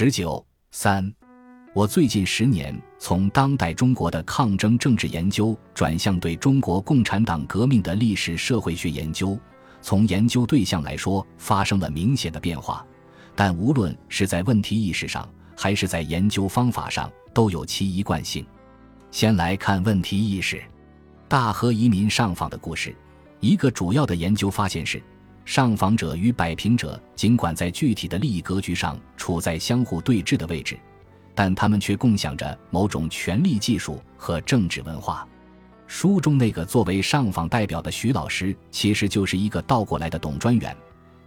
十九三，我最近十年从当代中国的抗争政治研究转向对中国共产党革命的历史社会学研究。从研究对象来说，发生了明显的变化，但无论是在问题意识上，还是在研究方法上，都有其一贯性。先来看问题意识，大和移民上访的故事。一个主要的研究发现是。上访者与摆平者尽管在具体的利益格局上处在相互对峙的位置，但他们却共享着某种权力技术和政治文化。书中那个作为上访代表的徐老师，其实就是一个倒过来的董专员。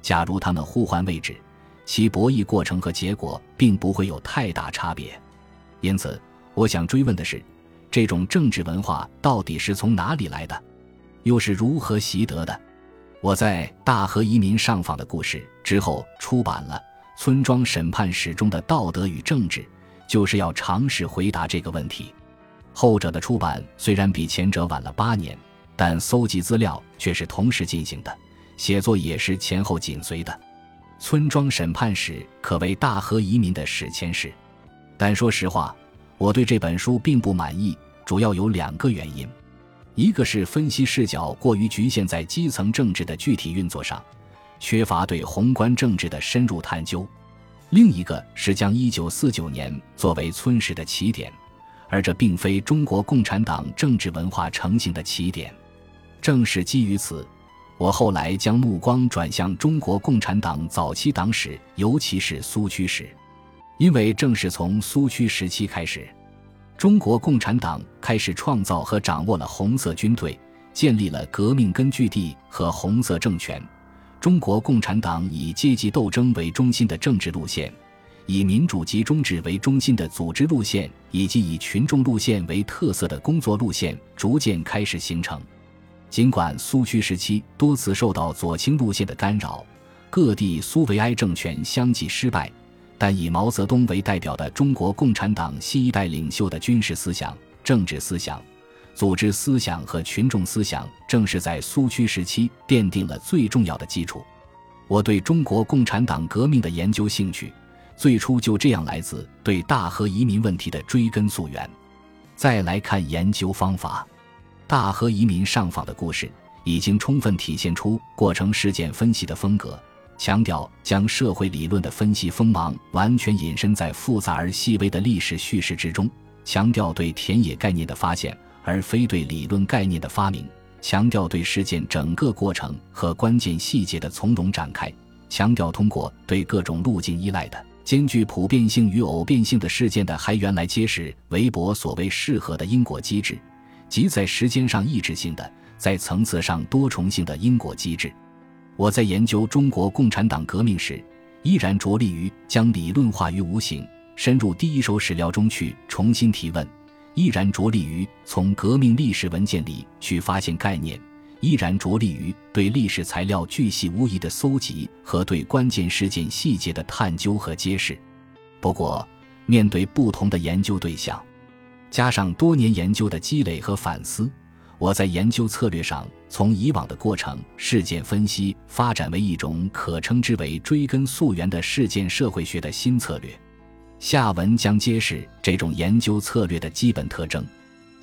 假如他们互换位置，其博弈过程和结果并不会有太大差别。因此，我想追问的是，这种政治文化到底是从哪里来的，又是如何习得的？我在大和移民上访的故事之后出版了《村庄审判史中的道德与政治》，就是要尝试回答这个问题。后者的出版虽然比前者晚了八年，但搜集资料却是同时进行的，写作也是前后紧随的。《村庄审判史》可谓大和移民的史前史，但说实话，我对这本书并不满意，主要有两个原因。一个是分析视角过于局限在基层政治的具体运作上，缺乏对宏观政治的深入探究；另一个是将1949年作为村史的起点，而这并非中国共产党政治文化成型的起点。正是基于此，我后来将目光转向中国共产党早期党史，尤其是苏区史，因为正是从苏区时期开始。中国共产党开始创造和掌握了红色军队，建立了革命根据地和红色政权。中国共产党以阶级斗争为中心的政治路线，以民主集中制为中心的组织路线，以及以群众路线为特色的工作路线，逐渐开始形成。尽管苏区时期多次受到左倾路线的干扰，各地苏维埃政权相继失败。但以毛泽东为代表的中国共产党新一代领袖的军事思想、政治思想、组织思想和群众思想，正是在苏区时期奠定了最重要的基础。我对中国共产党革命的研究兴趣，最初就这样来自对大和移民问题的追根溯源。再来看研究方法，大和移民上访的故事，已经充分体现出过程事件分析的风格。强调将社会理论的分析锋芒完全隐身在复杂而细微的历史叙事之中，强调对田野概念的发现而非对理论概念的发明，强调对事件整个过程和关键细节的从容展开，强调通过对各种路径依赖的兼具普遍性与偶变性的事件的还原来揭示韦伯所谓适合的因果机制，即在时间上抑制性的，在层次上多重性的因果机制。我在研究中国共产党革命时，依然着力于将理论化于无形，深入第一手史料中去重新提问；依然着力于从革命历史文件里去发现概念；依然着力于对历史材料巨细无遗的搜集和对关键事件细节的探究和揭示。不过，面对不同的研究对象，加上多年研究的积累和反思。我在研究策略上，从以往的过程事件分析发展为一种可称之为追根溯源的事件社会学的新策略。下文将揭示这种研究策略的基本特征。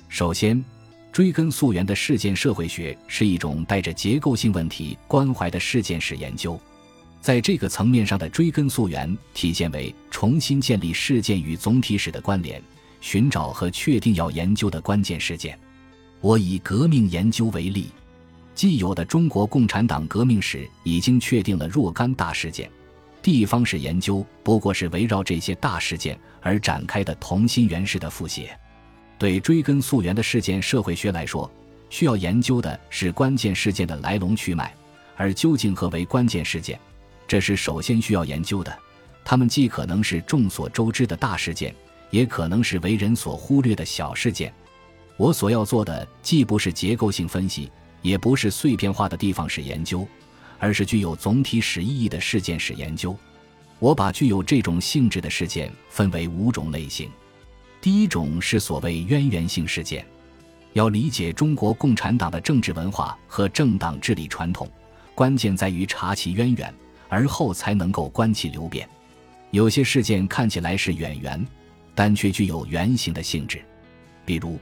首先，追根溯源的事件社会学是一种带着结构性问题关怀的事件史研究。在这个层面上的追根溯源，体现为重新建立事件与总体史的关联，寻找和确定要研究的关键事件。我以革命研究为例，既有的中国共产党革命史已经确定了若干大事件，地方史研究不过是围绕这些大事件而展开的同心圆式的复写。对追根溯源的事件社会学来说，需要研究的是关键事件的来龙去脉，而究竟何为关键事件，这是首先需要研究的。它们既可能是众所周知的大事件，也可能是为人所忽略的小事件。我所要做的既不是结构性分析，也不是碎片化的地方史研究，而是具有总体史意义的事件史研究。我把具有这种性质的事件分为五种类型。第一种是所谓渊源性事件。要理解中国共产党的政治文化和政党治理传统，关键在于查其渊源，而后才能够观其流变。有些事件看起来是远缘，但却具有圆形的性质，比如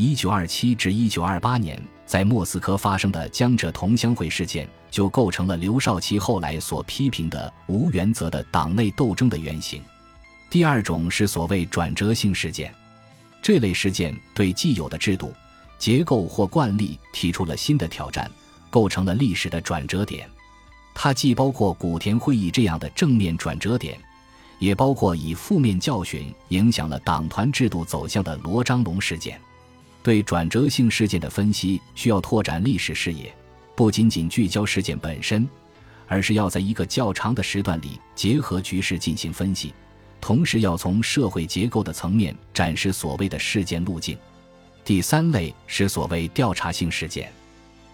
1927至1928年在莫斯科发生的江浙同乡会事件，就构成了刘少奇后来所批评的无原则的党内斗争的原型。第二种是所谓转折性事件，这类事件对既有的制度、结构或惯例提出了新的挑战，构成了历史的转折点。它既包括古田会议这样的正面转折点，也包括以负面教训影响了党团制度走向的罗章龙事件。对转折性事件的分析需要拓展历史视野，不仅仅聚焦事件本身，而是要在一个较长的时段里结合局势进行分析，同时要从社会结构的层面展示所谓的事件路径。第三类是所谓调查性事件。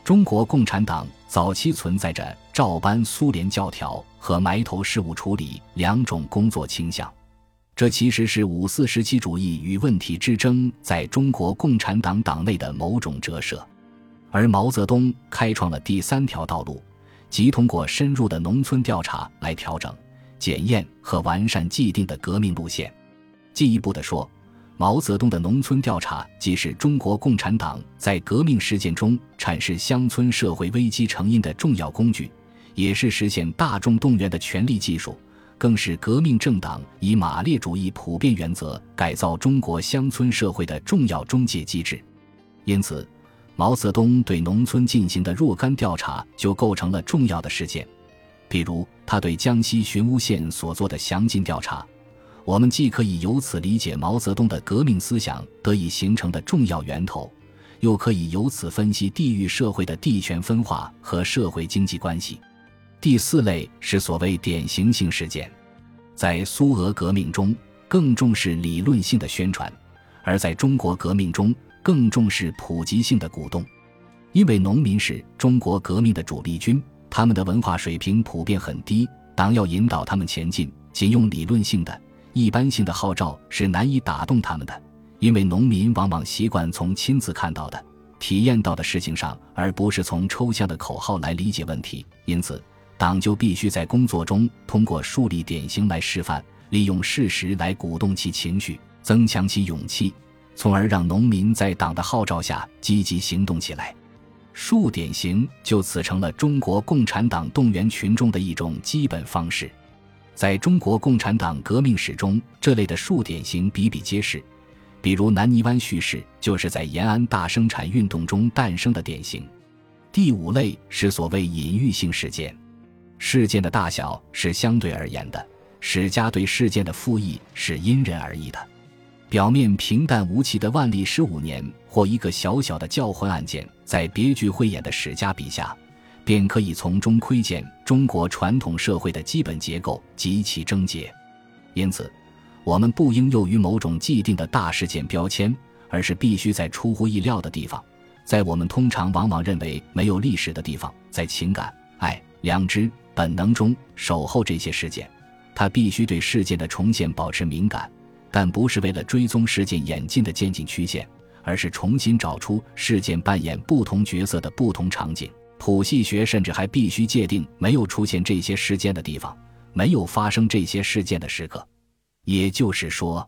中国共产党早期存在着照搬苏联教条和埋头事务处理两种工作倾向，这其实是五四时期主义与问题之争在中国共产党党内的某种折射，而毛泽东开创了第三条道路，即通过深入的农村调查来调整、检验和完善既定的革命路线。进一步的说，毛泽东的农村调查既是中国共产党在革命实践中阐释乡村社会危机成因的重要工具，也是实现大众动员的权力技术，更是革命政党以马列主义普遍原则改造中国乡村社会的重要中介机制。因此，毛泽东对农村进行的若干调查就构成了重要的事件，比如他对江西寻乌县所做的详尽调查。我们既可以由此理解毛泽东的革命思想得以形成的重要源头，又可以由此分析地域社会的地权分化和社会经济关系。第四类是所谓典型性事件，在苏俄革命中更重视理论性的宣传，而在中国革命中更重视普及性的鼓动。因为农民是中国革命的主力军，他们的文化水平普遍很低，党要引导他们前进，仅用理论性的。一般性的号召是难以打动他们的，因为农民往往习惯从亲自看到的、体验到的事情上，而不是从抽象的口号来理解问题。因此，党就必须在工作中通过树立典型来示范，利用事实来鼓动其情绪，增强其勇气，从而让农民在党的号召下积极行动起来。树典型就此成了中国共产党动员群众的一种基本方式。在中国共产党革命史中，这类的树典型比比皆是。比如南泥湾叙事，就是在延安大生产运动中诞生的典型。第五类是所谓隐喻性事件，事件的大小是相对而言的，史家对事件的复议是因人而异的。表面平淡无奇的万历十五年，或一个小小的教魂案件，在别具慧眼的史家笔下。便可以从中窥见中国传统社会的基本结构及其症结，因此，我们不应囿于某种既定的大事件标签，而是必须在出乎意料的地方，在我们通常往往认为没有历史的地方，在情感、爱、良知、本能中守候这些事件。他必须对事件的重现保持敏感，但不是为了追踪事件演进的渐进曲线，而是重新找出事件扮演不同角色的不同场景。谱系学甚至还必须界定没有出现这些事件的地方，没有发生这些事件的时刻。也就是说，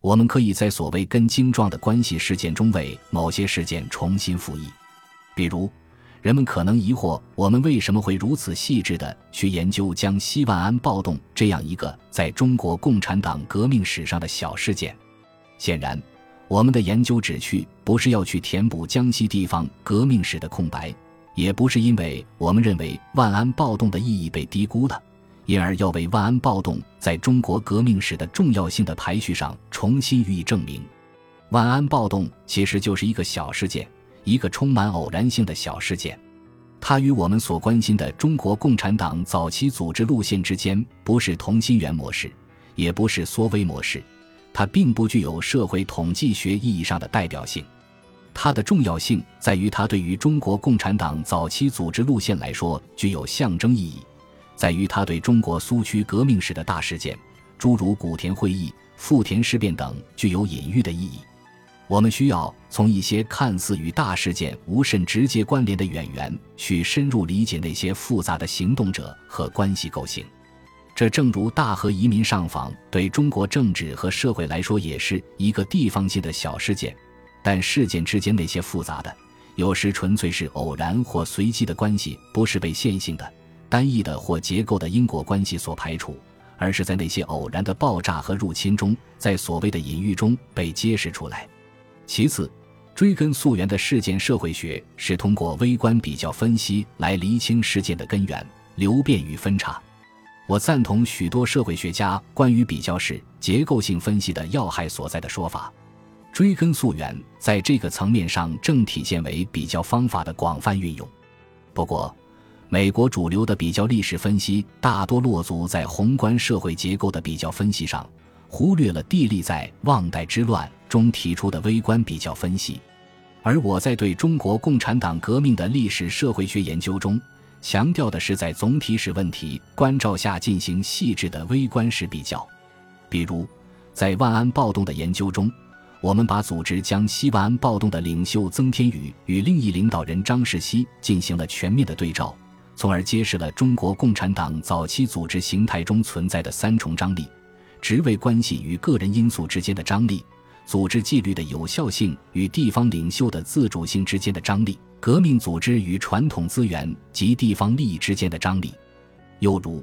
我们可以在所谓根茎状的关系事件中为某些事件重新复议。比如，人们可能疑惑我们为什么会如此细致地去研究江西万安暴动这样一个在中国共产党革命史上的小事件。显然，我们的研究旨趣不是要去填补江西地方革命史的空白。也不是因为我们认为万安暴动的意义被低估了，因而要为万安暴动在中国革命史的重要性的排序上重新予以证明。万安暴动其实就是一个小事件，一个充满偶然性的小事件。它与我们所关心的中国共产党早期组织路线之间不是同心圆模式，也不是缩微模式，它并不具有社会统计学意义上的代表性。它的重要性在于，它对于中国共产党早期组织路线来说具有象征意义，在于它对中国苏区革命史的大事件，诸如古田会议、富田事变等，具有隐喻的意义。我们需要从一些看似与大事件无甚直接关联的远缘，去深入理解那些复杂的行动者和关系构型。这正如大和移民上访，对中国政治和社会来说也是一个地方性的小事件，但事件之间那些复杂的，有时纯粹是偶然或随机的关系，不是被线性的、单一的或结构的因果关系所排除，而是在那些偶然的爆炸和入侵中，在所谓的隐喻中被揭示出来。其次，追根溯源的事件社会学是通过微观比较分析来厘清事件的根源、流变与分叉。我赞同许多社会学家关于比较是结构性分析的要害所在的说法。追根溯源在这个层面上正体现为比较方法的广泛运用。不过，美国主流的比较历史分析大多落足在宏观社会结构的比较分析上，忽略了地利在旺代之乱中提出的微观比较分析。而我在对中国共产党革命的历史社会学研究中。强调的是在总体史问题关照下进行细致的微观式比较，比如在万安暴动的研究中，我们把组织将西万安暴动的领袖曾天宇与另一领导人张世熙进行了全面的对照，从而揭示了中国共产党早期组织形态中存在的三重张力：职位关系与个人因素之间的张力。组织纪律的有效性与地方领袖的自主性之间的张力，革命组织与传统资源及地方利益之间的张力。又如，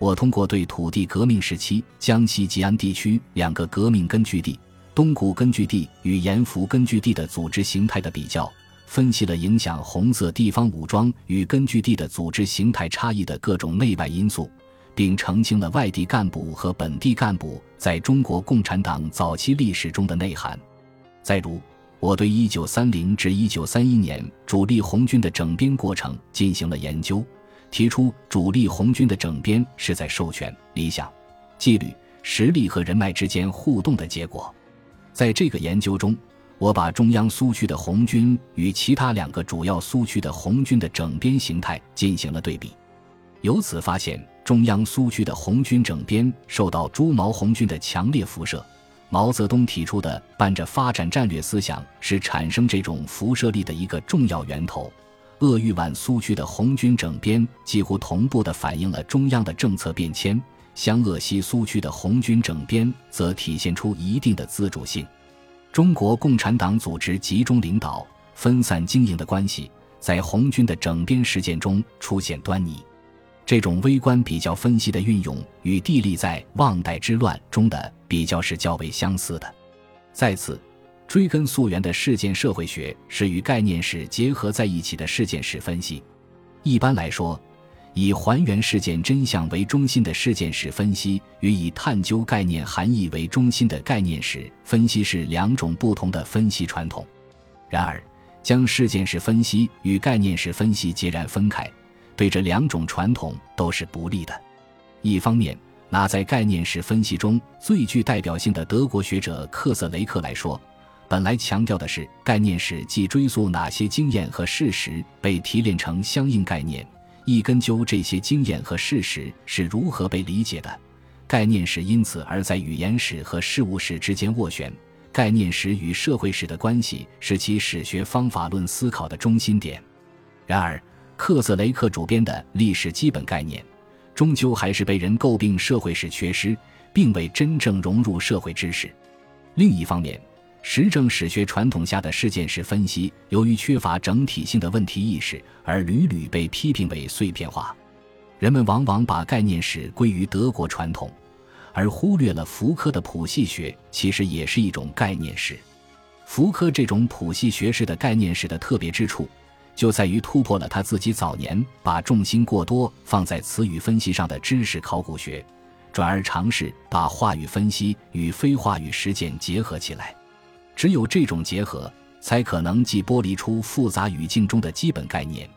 我通过对土地革命时期江西吉安地区两个革命根据地东谷根据地与盐福根据地的组织形态的比较，分析了影响红色地方武装与根据地的组织形态差异的各种内外因素。并澄清了外地干部和本地干部在中国共产党早期历史中的内涵。再如，我对1930至1931年主力红军的整编过程进行了研究，提出主力红军的整编是在授权、理想、纪律、实力和人脉之间互动的结果。在这个研究中，我把中央苏区的红军与其他两个主要苏区的红军的整编形态进行了对比，由此发现。中央苏区的红军整编受到朱毛红军的强烈辐射。毛泽东提出的伴着发展战略思想是产生这种辐射力的一个重要源头。鄂豫皖苏区的红军整编几乎同步地反映了中央的政策变迁。湘鄂西苏区的红军整编则体现出一定的自主性。中国共产党组织集中领导、分散经营的关系，在红军的整编实践中出现端倪。这种微观比较分析的运用，与地利在旺代之乱中的比较是较为相似的。再次，追根溯源的事件社会学是与概念史结合在一起的事件史分析。一般来说，以还原事件真相为中心的事件史分析，与以探究概念含义为中心的概念史分析是两种不同的分析传统。然而，将事件史分析与概念史分析截然分开。对这两种传统都是不利的。一方面，拿在概念史分析中最具代表性的德国学者克瑟雷克来说，本来强调的是概念史即追溯哪些经验和事实被提炼成相应概念，一根究这些经验和事实是如何被理解的。概念史因此而在语言史和事物史之间斡旋。概念史与社会史的关系是其史学方法论思考的中心点。然而。克瑟雷克主编的历史基本概念，终究还是被人诟病社会史缺失，并未真正融入社会知识。另一方面，实证史学传统下的事件史分析，由于缺乏整体性的问题意识，而屡屡被批评为碎片化。人们往往把概念史归于德国传统，而忽略了福柯的谱系学其实也是一种概念史。福柯这种谱系学式的概念史的特别之处。就在于突破了他自己早年把重心过多放在词语分析上的知识考古学，转而尝试把话语分析与非话语实践结合起来。只有这种结合，才可能既剥离出复杂语境中的基本概念，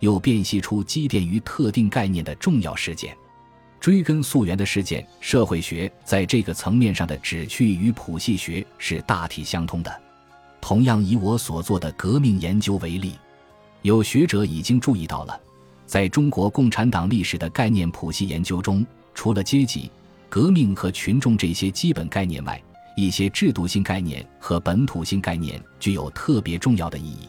又辨析出积淀于特定概念的重要事件。追根溯源的事件社会学在这个层面上的旨趣与谱系学是大体相通的。同样，以我所做的革命研究为例。有学者已经注意到了，在中国共产党历史的概念谱系研究中，除了阶级、革命和群众这些基本概念外，一些制度性概念和本土性概念具有特别重要的意义。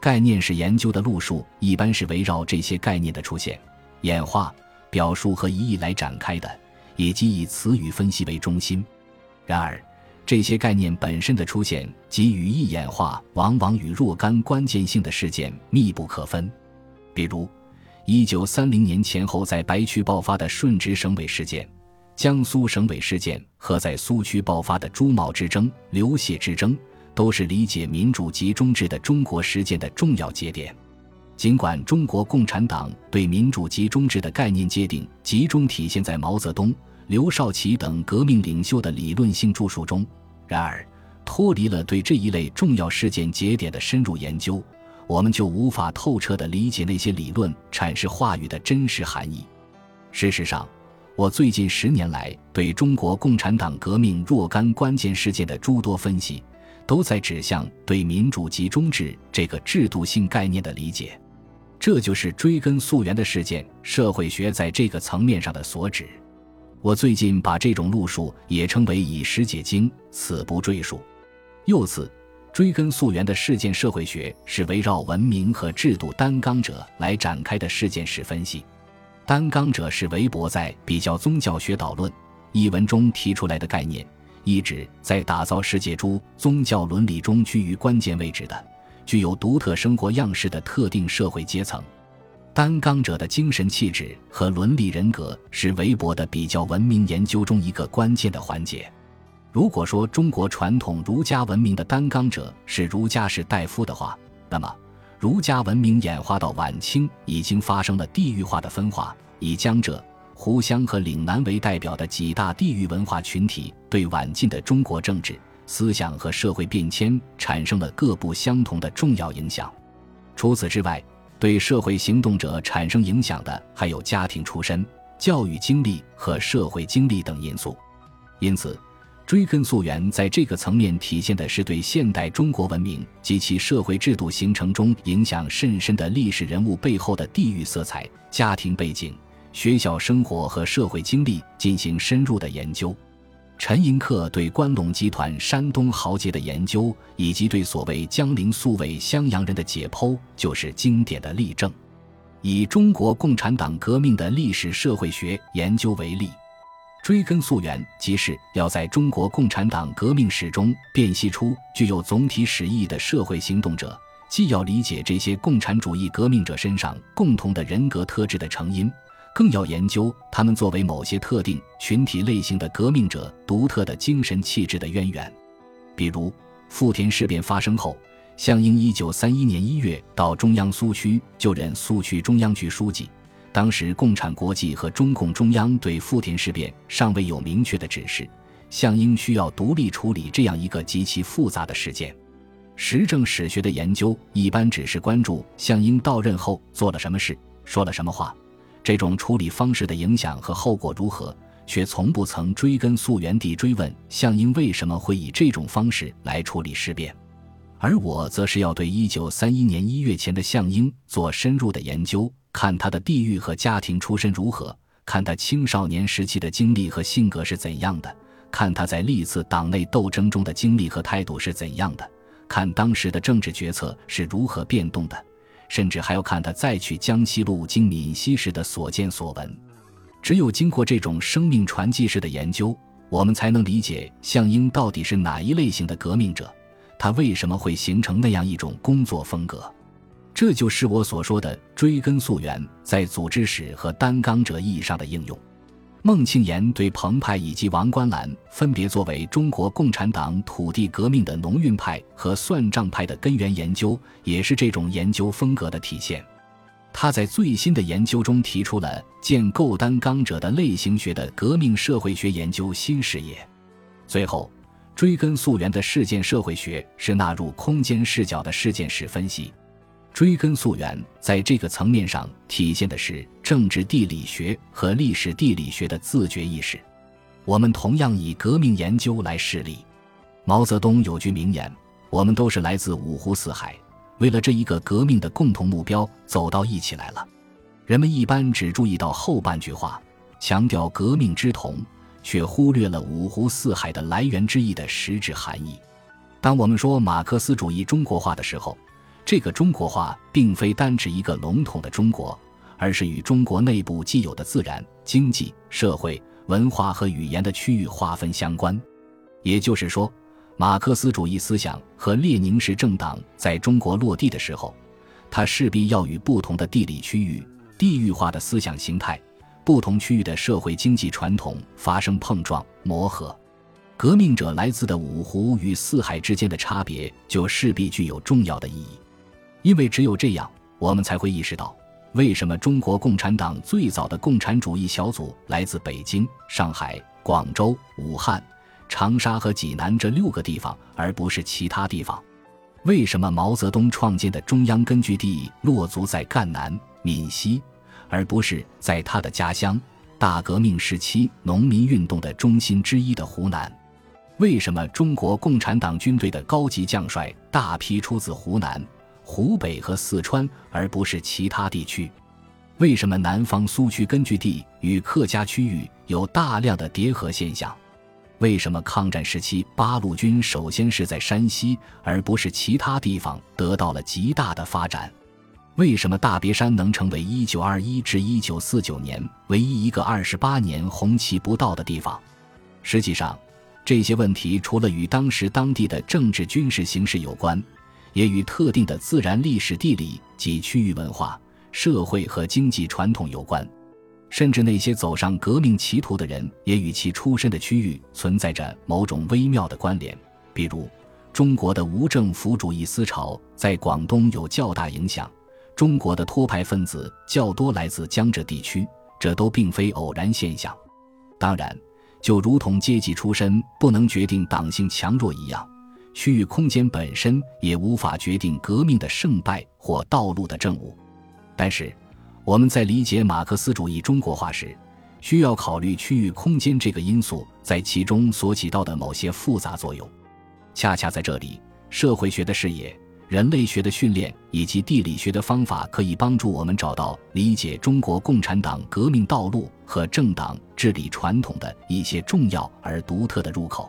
概念式研究的路数一般是围绕这些概念的出现、演化、表述和意义来展开的，以及以词语分析为中心。然而，这些概念本身的出现及语义演化，往往与若干关键性的事件密不可分。比如，一九三零年前后在白区爆发的顺直省委事件、江苏省委事件和在苏区爆发的朱茂之争、刘谢之争，都是理解民主集中制的中国实践的重要节点。尽管中国共产党对民主集中制的概念界定集中体现在毛泽东、刘少奇等革命领袖的理论性著述中，然而脱离了对这一类重要事件节点的深入研究，我们就无法透彻地理解那些理论阐释话语的真实含义。事实上，我最近十年来对中国共产党革命若干关键事件的诸多分析，都在指向对民主集中制这个制度性概念的理解。这就是追根溯源的事件社会学在这个层面上的所指。我最近把这种路数也称为以史解经，此不赘述。又次，追根溯源的事件社会学是围绕文明和制度担纲者来展开的事件史分析。担纲者是韦伯在《比较宗教学导论》一文中提出来的概念，意指在打造世界诸宗教伦理中居于关键位置的。具有独特生活样式的特定社会阶层，担纲者的精神气质和伦理人格是韦伯的比较文明研究中一个关键的环节。如果说中国传统儒家文明的担纲者是儒家士大夫的话，那么儒家文明演化到晚清已经发生了地域化的分化，以江浙、湖湘和岭南为代表的几大地域文化群体对晚近的中国政治。思想和社会变迁产生了各不相同的重要影响。除此之外，对社会行动者产生影响的还有家庭出身、教育经历和社会经历等因素。因此，追根溯源在这个层面体现的是对现代中国文明及其社会制度形成中影响甚深的历史人物背后的地域色彩、家庭背景、学校生活和社会经历进行深入的研究。陈寅恪对关陇集团山东豪杰的研究，以及对所谓江陵宿卫襄阳人的解剖，就是经典的例证。以中国共产党革命的历史社会学研究为例，追根溯源，即是要在中国共产党革命史中辨析出具有总体史意义的社会行动者，既要理解这些共产主义革命者身上共同的人格特质的成因。更要研究他们作为某些特定群体类型的革命者独特的精神气质的渊源，比如富田事变发生后，项英一九三一年一月到中央苏区就任苏区中央局书记。当时共产国际和中共中央对富田事变尚未有明确的指示，项英需要独立处理这样一个极其复杂的事件。时政史学的研究一般只是关注项英到任后做了什么事，说了什么话。这种处理方式的影响和后果如何，却从不曾追根溯源地追问项英为什么会以这种方式来处理事变，而我则是要对一九三一年一月前的项英做深入的研究，看他的地域和家庭出身如何，看他青少年时期的经历和性格是怎样的，看他在历次党内斗争中的经历和态度是怎样的，看当时的政治决策是如何变动的。甚至还要看他再去江西路经闽西时的所见所闻。只有经过这种生命传记式的研究，我们才能理解项英到底是哪一类型的革命者，他为什么会形成那样一种工作风格。这就是我所说的追根溯源在组织史和担纲者意义上的应用。孟庆岩对彭湃以及王观澜分别作为中国共产党土地革命的农运派和算账派的根源研究，也是这种研究风格的体现。他在最新的研究中提出了建构担纲者的类型学的革命社会学研究新视野。最后，追根溯源的事件社会学是纳入空间视角的事件史分析。追根溯源，在这个层面上体现的是政治地理学和历史地理学的自觉意识。我们同样以革命研究来示例。毛泽东有句名言：“我们都是来自五湖四海，为了这一个革命的共同目标走到一起来了。”人们一般只注意到后半句话，强调革命之同，却忽略了五湖四海的来源之意的实质含义。当我们说马克思主义中国化的时候，这个中国化并非单指一个笼统的中国，而是与中国内部既有的自然、经济、社会、文化和语言的区域划分相关。也就是说，马克思主义思想和列宁式政党在中国落地的时候，它势必要与不同的地理区域、地域化的思想形态、不同区域的社会经济传统发生碰撞磨合。革命者来自的五湖与四海之间的差别，就势必具有重要的意义，因为只有这样，我们才会意识到，为什么中国共产党最早的共产主义小组来自北京、上海、广州、武汉、长沙和济南这六个地方，而不是其他地方；为什么毛泽东创建的中央根据地落足在赣南、闽西，而不是在他的家乡——大革命时期农民运动的中心之一的湖南。为什么中国共产党军队的高级将帅大批出自湖南、湖北和四川，而不是其他地区？为什么南方苏区根据地与客家区域有大量的叠合现象？为什么抗战时期八路军首先是在山西，而不是其他地方得到了极大的发展？为什么大别山能成为1921至1949年唯一一个28年红旗不到的地方？实际上。这些问题除了与当时当地的政治军事形势有关，也与特定的自然历史地理及区域文化、社会和经济传统有关，甚至那些走上革命歧途的人也与其出身的区域存在着某种微妙的关联。比如，中国的无政府主义思潮在广东有较大影响，中国的托派分子较多来自江浙地区，这都并非偶然现象。当然。就如同阶级出身不能决定党性强弱一样，区域空间本身也无法决定革命的胜败或道路的正误。但是，我们在理解马克思主义中国化时，需要考虑区域空间这个因素在其中所起到的某些复杂作用。恰恰在这里，社会学的视野。人类学的训练以及地理学的方法可以帮助我们找到理解中国共产党革命道路和政党治理传统的一些重要而独特的入口。